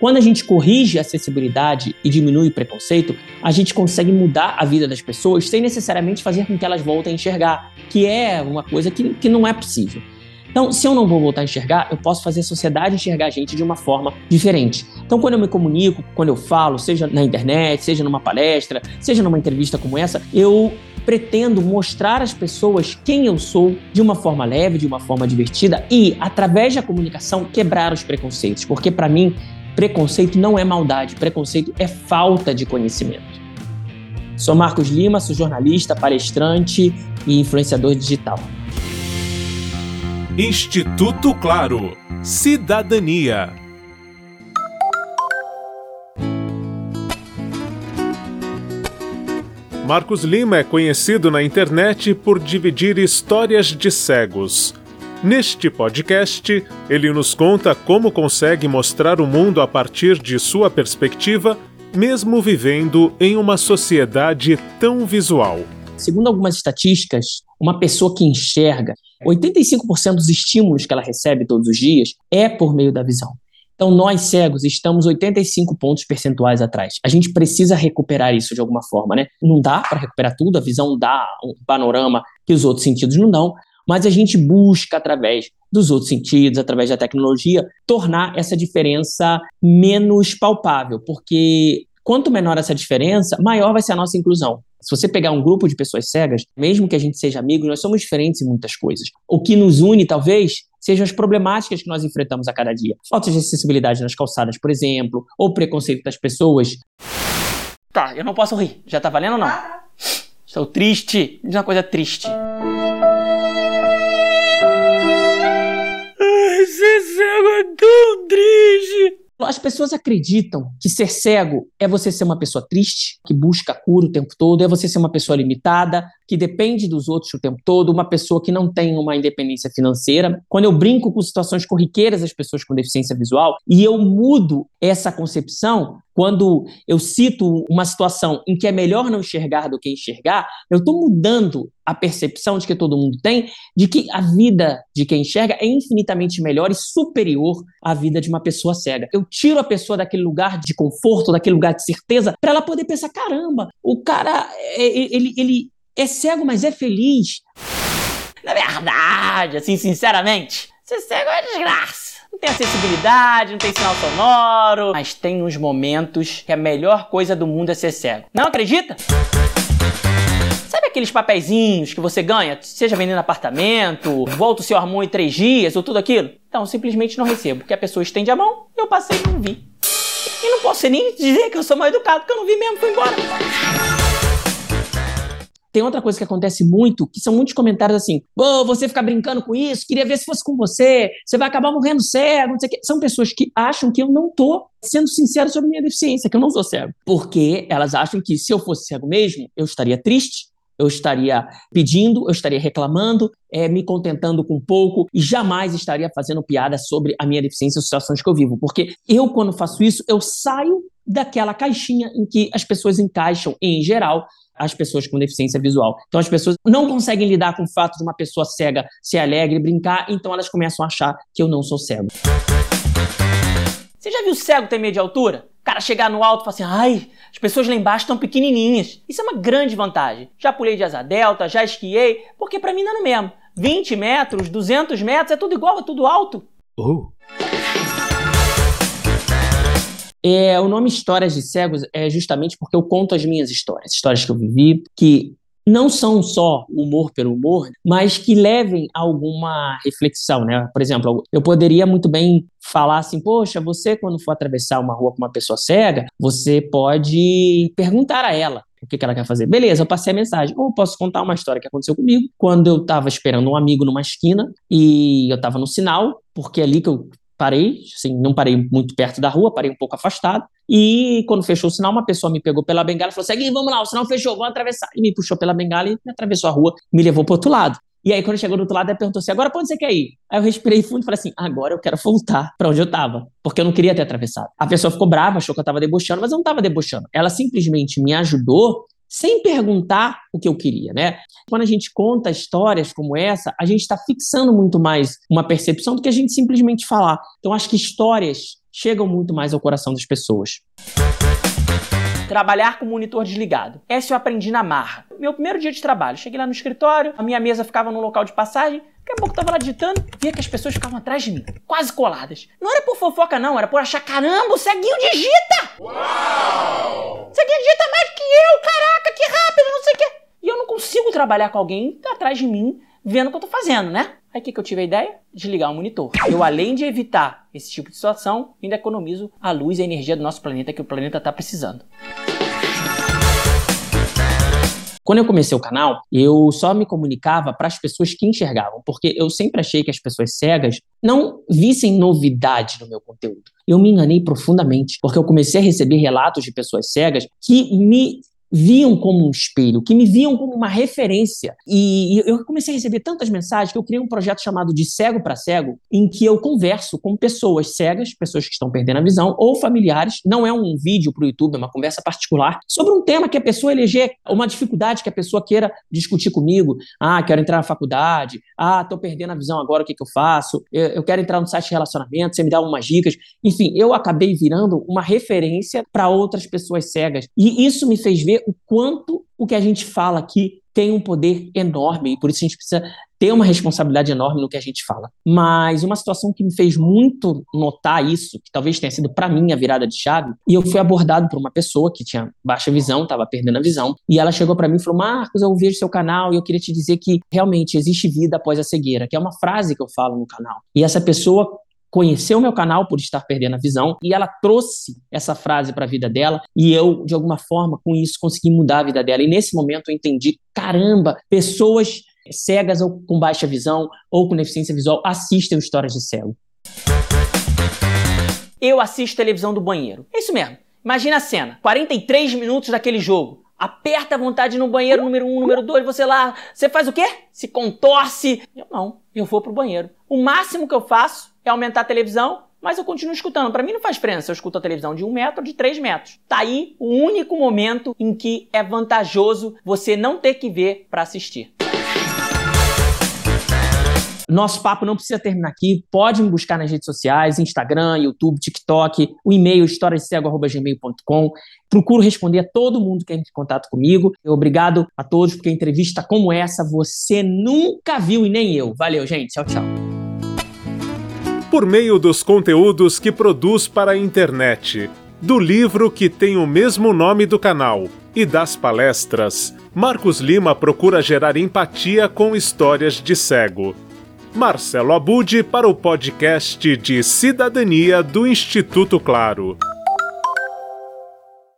Quando a gente corrige a acessibilidade e diminui o preconceito, a gente consegue mudar a vida das pessoas sem necessariamente fazer com que elas voltem a enxergar, que é uma coisa que, que não é possível. Então, se eu não vou voltar a enxergar, eu posso fazer a sociedade enxergar a gente de uma forma diferente. Então, quando eu me comunico, quando eu falo, seja na internet, seja numa palestra, seja numa entrevista como essa, eu pretendo mostrar às pessoas quem eu sou de uma forma leve, de uma forma divertida e, através da comunicação, quebrar os preconceitos. Porque, para mim, preconceito não é maldade, preconceito é falta de conhecimento. Sou Marcos Lima, sou jornalista, palestrante e influenciador digital. Instituto Claro. Cidadania. Marcos Lima é conhecido na internet por dividir histórias de cegos. Neste podcast, ele nos conta como consegue mostrar o mundo a partir de sua perspectiva, mesmo vivendo em uma sociedade tão visual. Segundo algumas estatísticas, uma pessoa que enxerga 85% dos estímulos que ela recebe todos os dias é por meio da visão. Então, nós cegos estamos 85 pontos percentuais atrás. A gente precisa recuperar isso de alguma forma, né? Não dá para recuperar tudo, a visão dá um panorama que os outros sentidos não dão, mas a gente busca, através dos outros sentidos, através da tecnologia, tornar essa diferença menos palpável, porque quanto menor essa diferença, maior vai ser a nossa inclusão. Se você pegar um grupo de pessoas cegas, mesmo que a gente seja amigo, nós somos diferentes em muitas coisas. O que nos une, talvez, sejam as problemáticas que nós enfrentamos a cada dia. Falta de acessibilidade nas calçadas, por exemplo, ou preconceito das pessoas. Tá, eu não posso rir. Já tá valendo ou não? Estou triste. Diz uma coisa triste. Cego é tão triste. As pessoas acreditam que ser cego é você ser uma pessoa triste, que busca cura o tempo todo, é você ser uma pessoa limitada, que depende dos outros o tempo todo, uma pessoa que não tem uma independência financeira. Quando eu brinco com situações corriqueiras das pessoas com deficiência visual e eu mudo essa concepção, quando eu cito uma situação em que é melhor não enxergar do que enxergar, eu estou mudando a percepção de que todo mundo tem de que a vida de quem enxerga é infinitamente melhor e superior à vida de uma pessoa cega. Eu tiro a pessoa daquele lugar de conforto, daquele lugar de certeza, para ela poder pensar: caramba, o cara, é, é, ele, ele é cego, mas é feliz. Na verdade, assim, sinceramente, ser cego é desgraça. Não tem acessibilidade, não tem sinal sonoro, mas tem uns momentos que a melhor coisa do mundo é ser cego. Não acredita? Sabe aqueles papeizinhos que você ganha, seja vendendo apartamento, volta o seu armão em três dias ou tudo aquilo? Então, simplesmente não recebo, porque a pessoa estende a mão, eu passei e não vi. E não posso nem dizer que eu sou mal educado, porque eu não vi mesmo, fui embora. Tem outra coisa que acontece muito, que são muitos comentários assim: Pô, você ficar brincando com isso, queria ver se fosse com você, você vai acabar morrendo cego, não sei o quê. São pessoas que acham que eu não tô sendo sincero sobre minha deficiência, que eu não sou cego. Porque elas acham que se eu fosse cego mesmo, eu estaria triste, eu estaria pedindo, eu estaria reclamando, é, me contentando com pouco e jamais estaria fazendo piada sobre a minha deficiência e as situações que eu vivo. Porque eu, quando faço isso, eu saio daquela caixinha em que as pessoas encaixam, em geral, as pessoas com deficiência visual. Então as pessoas não conseguem lidar com o fato de uma pessoa cega ser alegre, brincar, então elas começam a achar que eu não sou cego. Você já viu cego ter medo de altura? O cara chegar no alto e falar assim, ai, as pessoas lá embaixo estão pequenininhas. Isso é uma grande vantagem. Já pulei de asa delta, já esquiei, porque para mim não é no mesmo. 20 metros, 200 metros, é tudo igual, é tudo alto. Oh. É, o nome Histórias de Cegos é justamente porque eu conto as minhas histórias, histórias que eu vivi, que não são só humor pelo humor, mas que levem a alguma reflexão, né? Por exemplo, eu poderia muito bem falar assim, poxa, você quando for atravessar uma rua com uma pessoa cega, você pode perguntar a ela o que, ela quer fazer. Beleza, eu passei a mensagem. Ou posso contar uma história que aconteceu comigo, quando eu estava esperando um amigo numa esquina e eu estava no sinal, porque é ali que eu parei, assim, não parei muito perto da rua, parei um pouco afastado. E quando fechou o sinal, uma pessoa me pegou pela bengala e falou: segue, vamos lá, o sinal fechou, vamos atravessar. E me puxou pela bengala e me atravessou a rua, me levou para outro lado. E aí, quando chegou do outro lado, ela perguntou assim: agora pra onde você quer ir? Aí eu respirei fundo e falei assim: agora eu quero voltar para onde eu tava, porque eu não queria ter atravessado. A pessoa ficou brava, achou que eu tava debochando, mas eu não tava debochando. Ela simplesmente me ajudou sem perguntar o que eu queria, né? Quando a gente conta histórias como essa, a gente está fixando muito mais uma percepção do que a gente simplesmente falar. Então, acho que histórias chegam muito mais ao coração das pessoas. Trabalhar com monitor desligado. Essa eu aprendi na marra. Meu primeiro dia de trabalho, cheguei lá no escritório, a minha mesa ficava no local de passagem, daqui a pouco eu tava lá digitando, via que as pessoas ficavam atrás de mim, quase coladas. Não era por fofoca, não, era por achar, caramba, o ceguinho digita! Uau! O ceguinho digita mais que eu, caraca, que rápido, não sei o quê. E eu não consigo trabalhar com alguém atrás de mim, vendo o que eu tô fazendo, né? Aí o que, que eu tive a ideia? Desligar o monitor. Eu, além de evitar esse tipo de situação, ainda economizo a luz e a energia do nosso planeta que o planeta está precisando. Quando eu comecei o canal, eu só me comunicava para as pessoas que enxergavam, porque eu sempre achei que as pessoas cegas não vissem novidade no meu conteúdo. Eu me enganei profundamente, porque eu comecei a receber relatos de pessoas cegas que me viam como um espelho, que me viam como uma referência. E eu comecei a receber tantas mensagens que eu criei um projeto chamado de Cego para Cego, em que eu converso com pessoas cegas, pessoas que estão perdendo a visão, ou familiares. Não é um vídeo para o YouTube, é uma conversa particular sobre um tema que a pessoa eleger, uma dificuldade que a pessoa queira discutir comigo. Ah, quero entrar na faculdade. Ah, estou perdendo a visão agora, o que, que eu faço? Eu, quero entrar no site de relacionamento, você me dá umas dicas. Enfim, eu acabei virando uma referência para outras pessoas cegas. E isso me fez ver o quanto o que a gente fala aqui tem um poder enorme e por isso a gente precisa ter uma responsabilidade enorme no que a gente fala. Mas uma situação que me fez muito notar isso, que talvez tenha sido para mim a virada de chave, e eu fui abordado por uma pessoa que tinha baixa visão, estava perdendo a visão, e ela chegou para mim e falou: "Marcos, eu vejo seu canal e eu queria te dizer que realmente existe vida após a cegueira", que é uma frase que eu falo no canal. E essa pessoa conheceu meu canal por estar perdendo a visão e ela trouxe essa frase para a vida dela e eu de alguma forma com isso consegui mudar a vida dela e nesse momento eu entendi caramba pessoas cegas ou com baixa visão ou com deficiência visual assistem histórias de cego eu assisto televisão do banheiro é isso mesmo imagina a cena 43 minutos daquele jogo aperta a vontade no banheiro número um, número dois, você lá, você faz o quê? Se contorce. Eu não, eu vou pro banheiro. O máximo que eu faço é aumentar a televisão, mas eu continuo escutando. Para mim não faz diferença, eu escuto a televisão de um metro ou de três metros. Tá aí o único momento em que é vantajoso você não ter que ver para assistir. Nosso papo não precisa terminar aqui. Pode me buscar nas redes sociais, Instagram, YouTube, TikTok, o e-mail historiascego.gmail.com. Procuro responder a todo mundo que entra em contato comigo. Obrigado a todos, porque entrevista como essa você nunca viu e nem eu. Valeu, gente. Tchau, tchau por meio dos conteúdos que produz para a internet, do livro que tem o mesmo nome do canal e das palestras, Marcos Lima procura gerar empatia com histórias de cego. Marcelo Abude para o podcast de Cidadania do Instituto Claro.